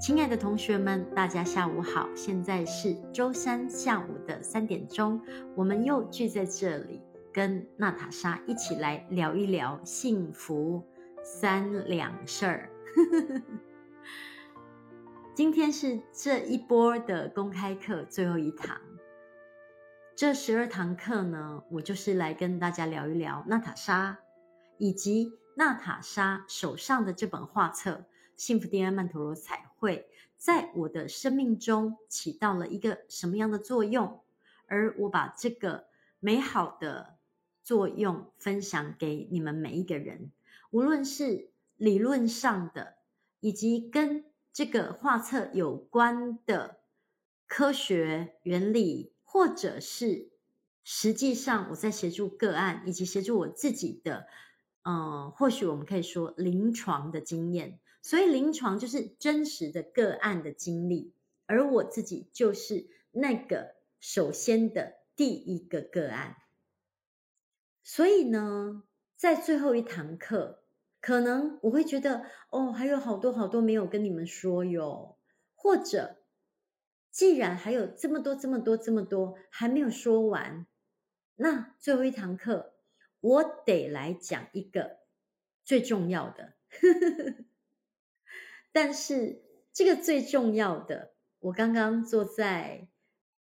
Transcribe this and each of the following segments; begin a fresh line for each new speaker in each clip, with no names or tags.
亲爱的同学们，大家下午好！现在是周三下午的三点钟，我们又聚在这里，跟娜塔莎一起来聊一聊幸福三两事儿。今天是这一波的公开课最后一堂，这十二堂课呢，我就是来跟大家聊一聊娜塔莎，以及娜塔莎手上的这本画册。幸福 DNA 曼陀罗彩绘在我的生命中起到了一个什么样的作用？而我把这个美好的作用分享给你们每一个人，无论是理论上的，以及跟这个画册有关的科学原理，或者是实际上我在协助个案，以及协助我自己的，嗯、或许我们可以说临床的经验。所以临床就是真实的个案的经历，而我自己就是那个首先的第一个个案。所以呢，在最后一堂课，可能我会觉得，哦，还有好多好多没有跟你们说哟，或者既然还有这么多这么多这么多还没有说完，那最后一堂课我得来讲一个最重要的。但是这个最重要的，我刚刚坐在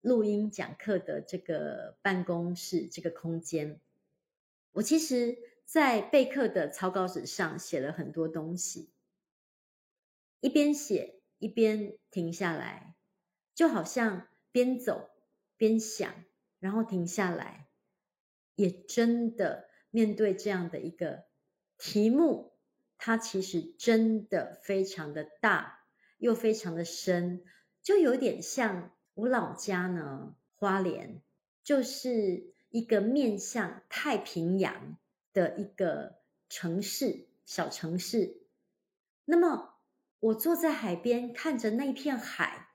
录音讲课的这个办公室这个空间，我其实在备课的草稿纸上写了很多东西，一边写一边停下来，就好像边走边想，然后停下来，也真的面对这样的一个题目。它其实真的非常的大，又非常的深，就有点像我老家呢，花莲，就是一个面向太平洋的一个城市，小城市。那么我坐在海边，看着那片海，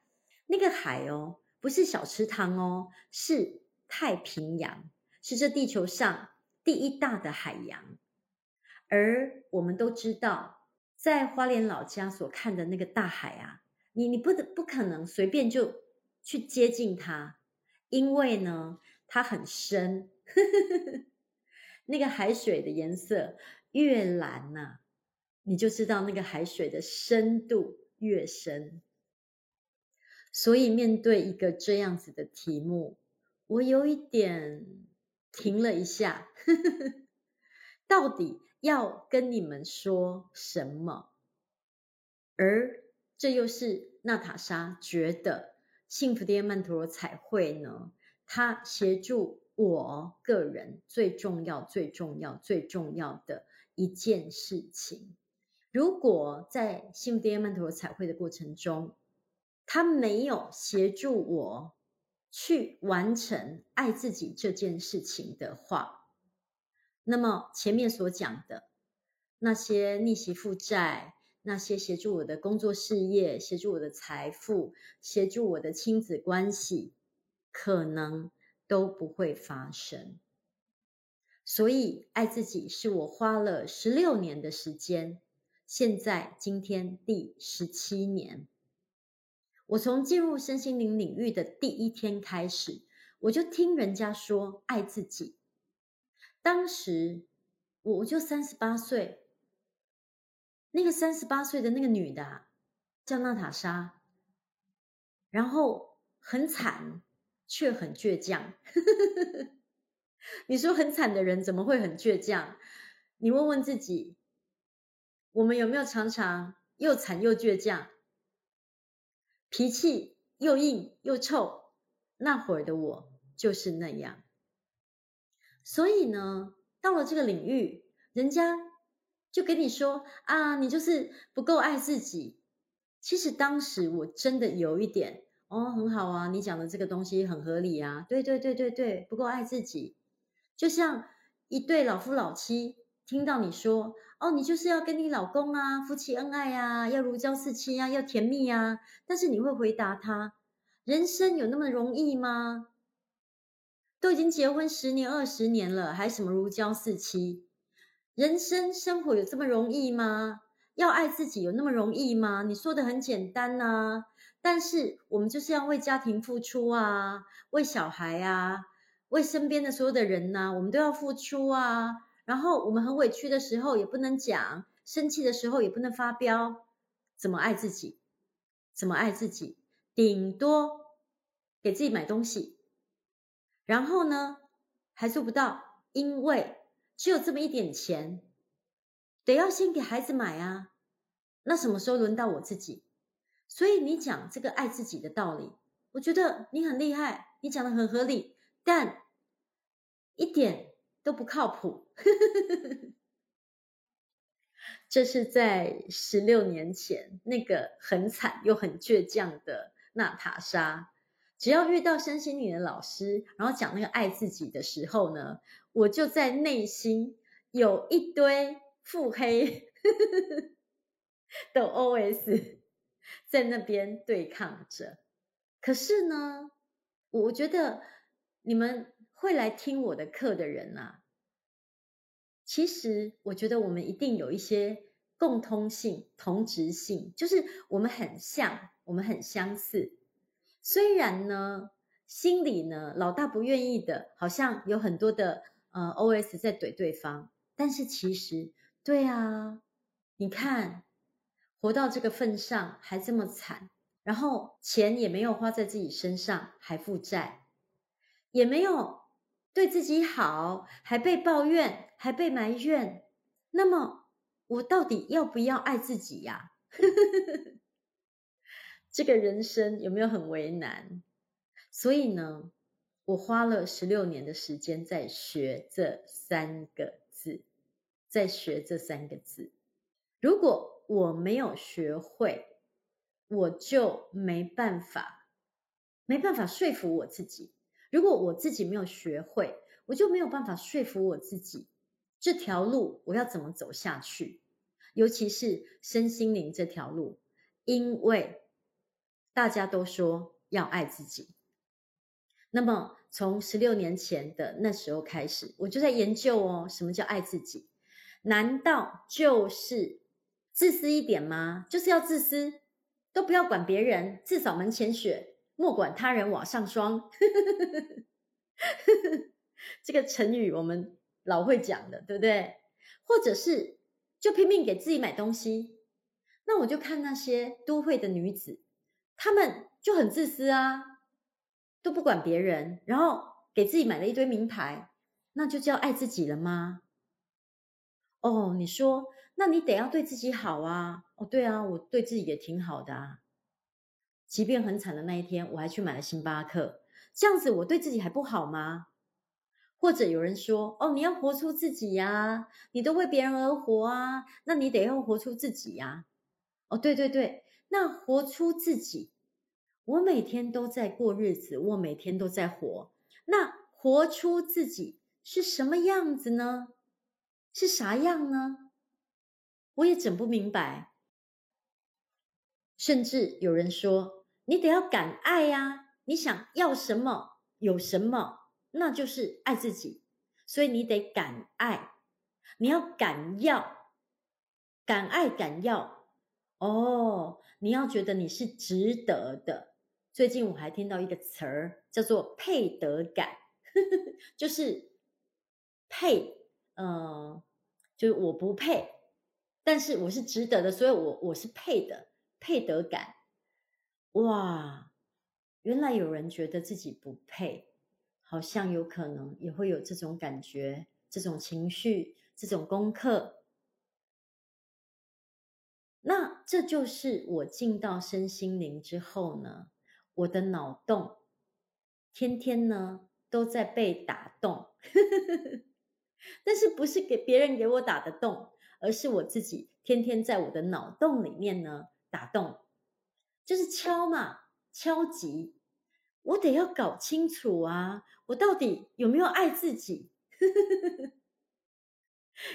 个海哦，不是小池塘哦，是太平洋，是这地球上第一大的海洋。而我们都知道，在花莲老家所看的那个大海啊，你你不得不可能随便就去接近它，因为呢，它很深，那个海水的颜色越蓝呐、你就知道那个海水的深度越深。所以面对一个这样子的题目，我有一点停了一下，到底。要跟你们说什么？而这又是娜塔莎觉得幸福 DNA 曼陀罗彩绘呢，它协助我个人最重要、最重要、最重要的一件事情。如果在幸福 DNA 曼陀罗彩绘的过程中，他没有协助我去完成爱自己这件事情的话，那么前面所讲的那些逆袭负债，那些协助我的工作事业、协助我的财富、协助我的亲子关系，可能都不会发生。所以，爱自己是我花了十六年的时间，现在今天第十七年。我从进入身心灵领域的第一天开始，我就听人家说爱自己。当时我我就三十八岁，那个三十八岁的那个女的，叫娜塔莎，然后很惨却很倔强。你说很惨的人怎么会很倔强？你问问自己，我们有没有常常又惨又倔强，脾气又硬又臭？那会儿的我就是那样。所以呢，到了这个领域，人家就跟你说啊，你就是不够爱自己。其实当时我真的有一点哦，很好啊，你讲的这个东西很合理啊，对对对对对，不够爱自己。就像一对老夫老妻听到你说哦，你就是要跟你老公啊，夫妻恩爱啊，要如胶似漆啊，要甜蜜啊，但是你会回答他，人生有那么容易吗？都已经结婚十年、二十年了，还什么如胶似漆？人生生活有这么容易吗？要爱自己有那么容易吗？你说的很简单呐、啊，但是我们就是要为家庭付出啊，为小孩啊，为身边的所有的人呐、啊，我们都要付出啊。然后我们很委屈的时候也不能讲，生气的时候也不能发飙，怎么爱自己？怎么爱自己？顶多给自己买东西，然后呢，还做不到，因为只有这么一点钱，得要先给孩子买啊。那什么时候轮到我自己？所以你讲这个爱自己的道理，我觉得你很厉害，你讲的很合理，但一点都不靠谱。这是在十六年前，那个很惨又很倔强的娜塔莎。只要遇到身心灵的老师，然后讲那个爱自己的时候呢，我就在内心有一堆腹黑的 OS 在那边对抗着。可是呢，我觉得你们会来听我的课的人啊。其实，我觉得我们一定有一些共通性、同质性，就是我们很像，我们很相似。虽然呢，心里呢，老大不愿意的，好像有很多的呃 OS 在怼对方，但是其实，对啊，你看，活到这个份上还这么惨，然后钱也没有花在自己身上，还负债，也没有。对自己好，还被抱怨，还被埋怨，那么我到底要不要爱自己呀？这个人生有没有很为难？所以呢，我花了十六年的时间在学这三个字，在学这三个字。如果我没有学会，我就没办法，没办法说服我自己。如果我自己没有学会，我就没有办法说服我自己，这条路我要怎么走下去？尤其是身心灵这条路，因为大家都说要爱自己。那么从十六年前的那时候开始，我就在研究哦，什么叫爱自己？难道就是自私一点吗？就是要自私，都不要管别人，自扫门前雪。莫管他人瓦上霜，这个成语我们老会讲的，对不对？或者是就拼命给自己买东西，那我就看那些都会的女子，她们就很自私啊，都不管别人，然后给自己买了一堆名牌，那就叫爱自己了吗？哦，你说，那你得要对自己好啊。哦，对啊，我对自己也挺好的啊。即便很惨的那一天，我还去买了星巴克，这样子我对自己还不好吗？或者有人说：“哦，你要活出自己呀，你都为别人而活啊，那你得要活出自己呀。”哦，对对对，那活出自己，我每天都在过日子，我每天都在活。那活出自己是什么样子呢？是啥样呢？我也整不明白。甚至有人说。你得要敢爱呀！你想要什么，有什么，那就是爱自己。所以你得敢爱，你要敢要，敢爱敢要。哦，你要觉得你是值得的。最近我还听到一个词儿叫做配得感，就是配，嗯、就是我不配，但是我是值得的，所以我我是配的，配得感。哇，原来有人觉得自己不配，好像有可能也会有这种感觉、这种情绪、这种功课。那这就是我进到身心灵之后呢，我的脑洞天天呢都在被打洞，但是不是给别人给我打的洞，而是我自己天天在我的脑洞里面呢打洞。就是敲嘛，敲击，我得要搞清楚啊，我到底有没有爱自己？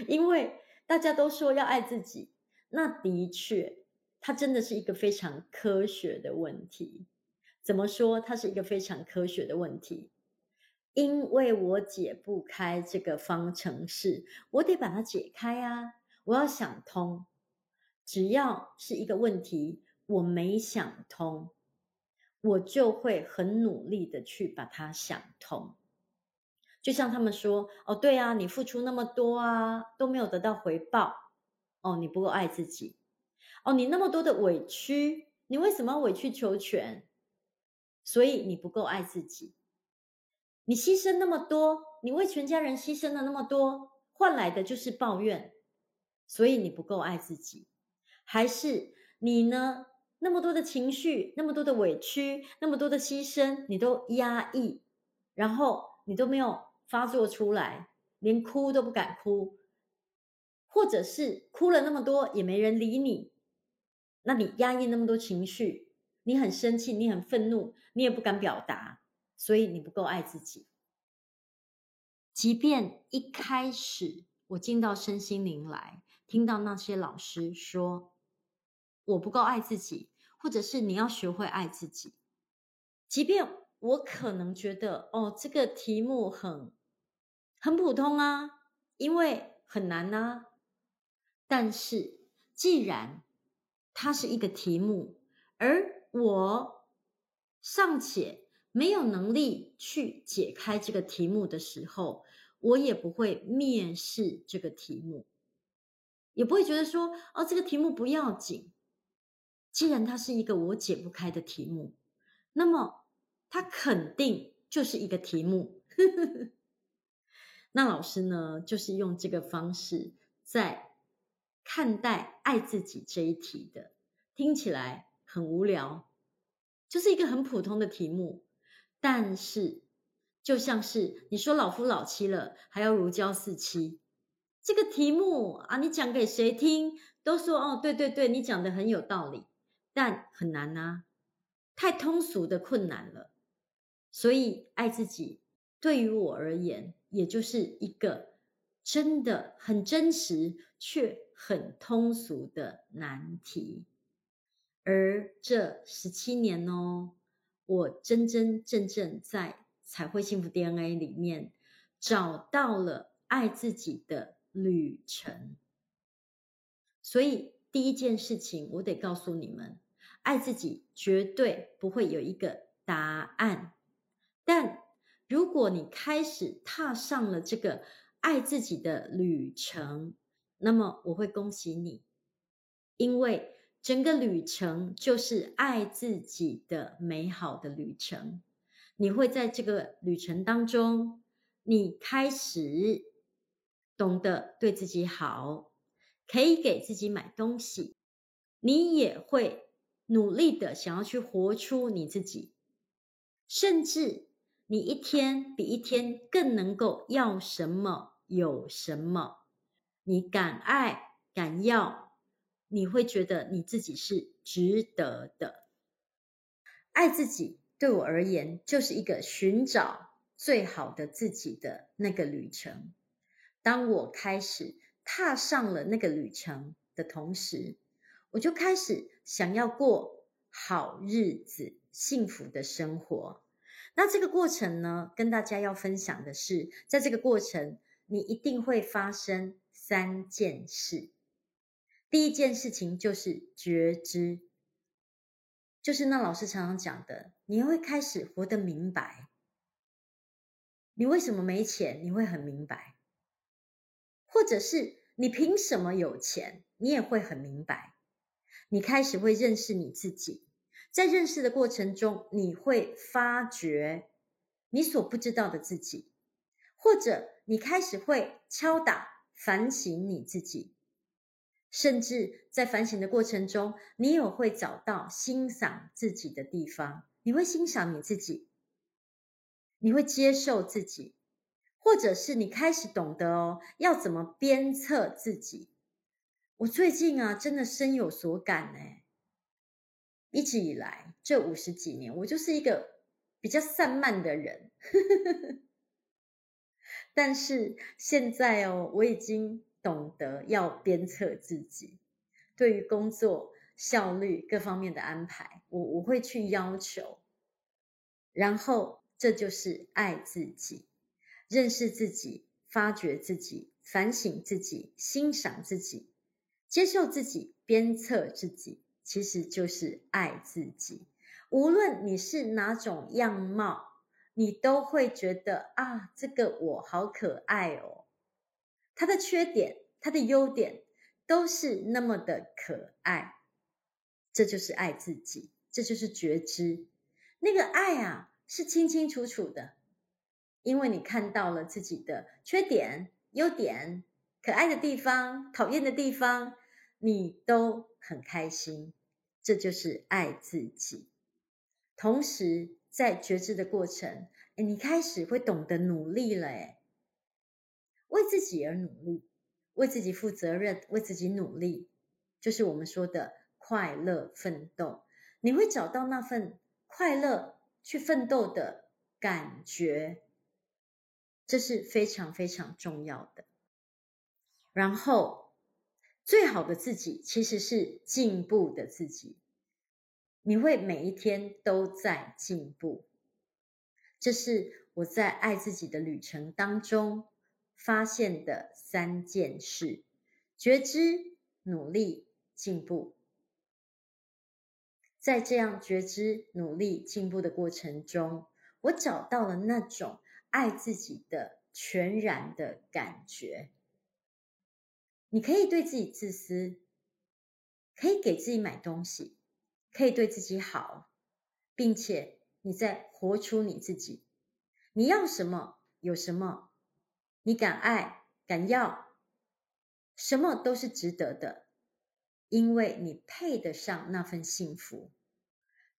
因为大家都说要爱自己，那的确，它真的是一个非常科学的问题。怎么说？它是一个非常科学的问题。因为我解不开这个方程式，我得把它解开啊！我要想通，只要是一个问题，我没想通，我就会很努力的去把它想通。就像他们说：“哦，对啊，你付出那么多啊，都没有得到回报，哦，你不够爱自己。哦，你那么多的委屈，你为什么要委曲求全？所以你不够爱自己。”你牺牲那么多，你为全家人牺牲了那么多，换来的就是抱怨，所以你不够爱自己，还是你呢？那么多的情绪，那么多的委屈，那么多的牺牲，你都压抑，然后你都没有发作出来，连哭都不敢哭，或者是哭了那么多也没人理你，那你压抑那么多情绪，你很生气，你很愤怒，你也不敢表达。所以你不够爱自己，即便一开始我进到身心灵来，听到那些老师说我不够爱自己，或者是你要学会爱自己，即便我可能觉得哦，这个题目很很普通啊，因为很难啊，但是既然它是一个题目，而我尚且。没有能力去解开这个题目的时候，我也不会蔑视这个题目，也不会觉得说，哦，这个题目不要紧。既然它是一个我解不开的题目，那么它肯定就是一个题目。那老师呢，就是用这个方式在看待爱自己这一题的，听起来很无聊，就是一个很普通的题目。但是，就像是你说老夫老妻了，还要如胶似漆，这个题目啊，你讲给谁听，都说哦，对对对，你讲的很有道理，但很难啊，太通俗的困难了。所以，爱自己对于我而言，也就是一个真的很真实却很通俗的难题。而这十七年哦。我真真正正在彩绘幸福 DNA 里面找到了爱自己的旅程，所以第一件事情我得告诉你们，爱自己绝对不会有一个答案，但如果你开始踏上了这个爱自己的旅程，那么我会恭喜你，因为。整个旅程就是爱自己的美好的旅程。你会在这个旅程当中，你开始懂得对自己好，可以给自己买东西，你也会努力的想要去活出你自己，甚至你一天比一天更能够要什么有什么，你敢爱敢要。你会觉得你自己是值得的。爱自己对我而言，就是一个寻找最好的自己的那个旅程。当我开始踏上了那个旅程的同时，我就开始想要过好日子、幸福的生活。那这个过程呢，跟大家要分享的是，在这个过程，你一定会发生三件事。第一件事情就是觉知，就是那老师常常讲的，你会开始活得明白。你为什么没钱？你会很明白。或者是你凭什么有钱？你也会很明白。你开始会认识你自己，在认识的过程中，你会发觉你所不知道的自己，或者你开始会敲打反省你自己。甚至在反省的过程中，你也会找到欣赏自己的地方。你会欣赏你自己，你会接受自己，或者是你开始懂得哦，要怎么鞭策自己。我最近啊，真的深有所感呢。一直以来，这五十几年，我就是一个比较散漫的人，但是现在哦，我已经。懂得要鞭策自己，对于工作效率各方面的安排，我我会去要求，然后这就是爱自己，认识自己，发掘自己，反省自己，欣赏自己，接受自己，鞭策自己，其实就是爱自己。无论你是哪种样貌，你都会觉得啊，这个我好可爱哦。他的缺点，他的优点，都是那么的可爱。这就是爱自己，这就是觉知。那个爱啊，是清清楚楚的，因为你看到了自己的缺点、优点、可爱的地方、讨厌的地方，你都很开心。这就是爱自己。同时，在觉知的过程，诶，你开始会懂得努力了，为自己而努力，为自己负责任，为自己努力，就是我们说的快乐奋斗。你会找到那份快乐去奋斗的感觉，这是非常非常重要的。然后，最好的自己其实是进步的自己。你会每一天都在进步，这是我在爱自己的旅程当中发现的三件事：觉知、努力、进步。在这样觉知、努力、进步的过程中，我找到了那种爱自己的全然的感觉。你可以对自己自私，可以给自己买东西。可以对自己好，并且你在活出你自己。你要什么有什么，你敢爱敢要，什么都是值得的，因为你配得上那份幸福。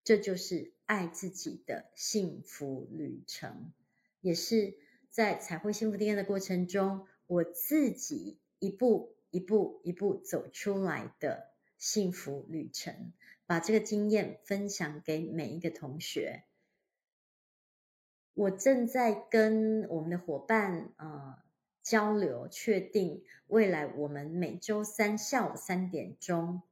这就是爱自己的幸福旅程，也是在彩绘幸福 DNA 的过程中，我自己一步一步一步走出来的幸福旅程。把这个经验分享给每一个同学。我正在跟我们的伙伴呃交流，确定未来我们每周三下午三点钟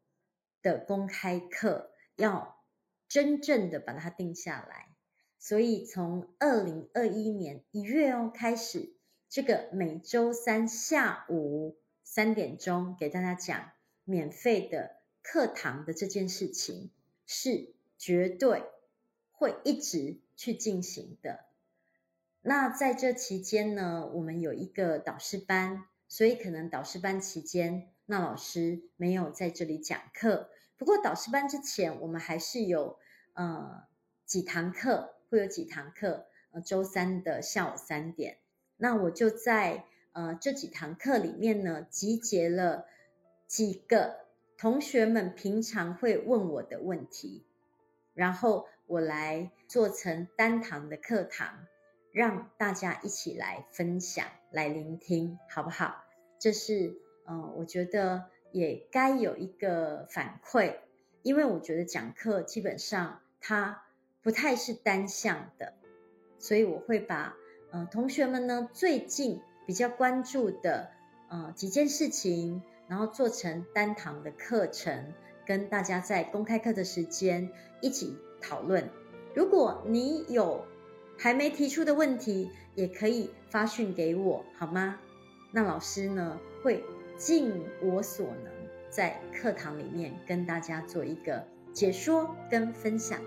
的公开课要真正的把它定下来。所以从二零二一年一月哦开始，这个每周三下午三点钟给大家讲免费的。课堂的这件事情是绝对会一直去进行的。那在这期间呢，我们有一个导师班，所以可能导师班期间，那老师没有在这里讲课。不过导师班之前，我们还是有呃几堂课，会有几堂课，呃周三的下午三点。那我就在呃这几堂课里面呢，集结了几个。同学们平常会问我的问题，然后我来做成单堂的课堂，让大家一起来分享、来聆听，好不好？这是嗯，我觉得也该有一个反馈，因为我觉得讲课基本上它不太是单向的，所以我会把嗯同学们呢最近比较关注的嗯几件事情。然后做成单堂的课程，跟大家在公开课的时间一起讨论。如果你有还没提出的问题，也可以发讯给我，好吗？那老师呢，会尽我所能，在课堂里面跟大家做一个解说跟分享。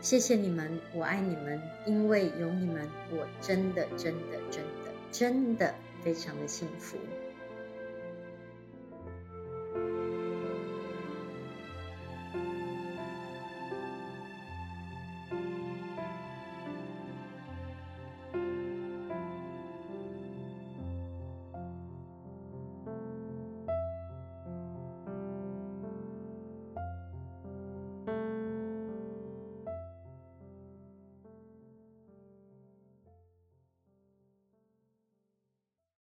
谢谢你们，我爱你们，因为有你们，我真的真的真的真的非常的幸福。